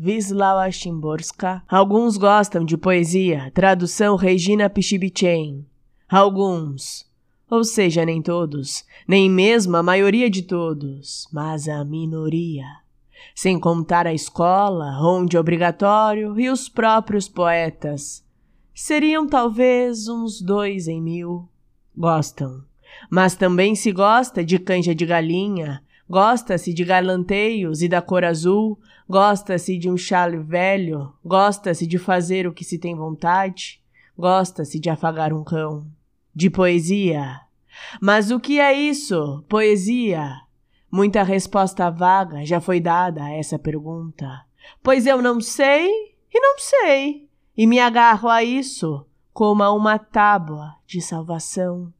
Wisława Szymborska. Alguns gostam de poesia, tradução Regina Pichibichen. Alguns, ou seja, nem todos, nem mesmo a maioria de todos, mas a minoria. Sem contar a escola, onde é obrigatório, e os próprios poetas. Seriam talvez uns dois em mil. Gostam. Mas também se gosta de canja de galinha, gosta-se de garlanteios e da cor azul, gosta-se de um chale velho, gosta-se de fazer o que se tem vontade, gosta-se de afagar um cão de poesia. Mas o que é isso, poesia? Muita resposta vaga já foi dada a essa pergunta. Pois eu não sei e não sei, e me agarro a isso como a uma tábua de salvação.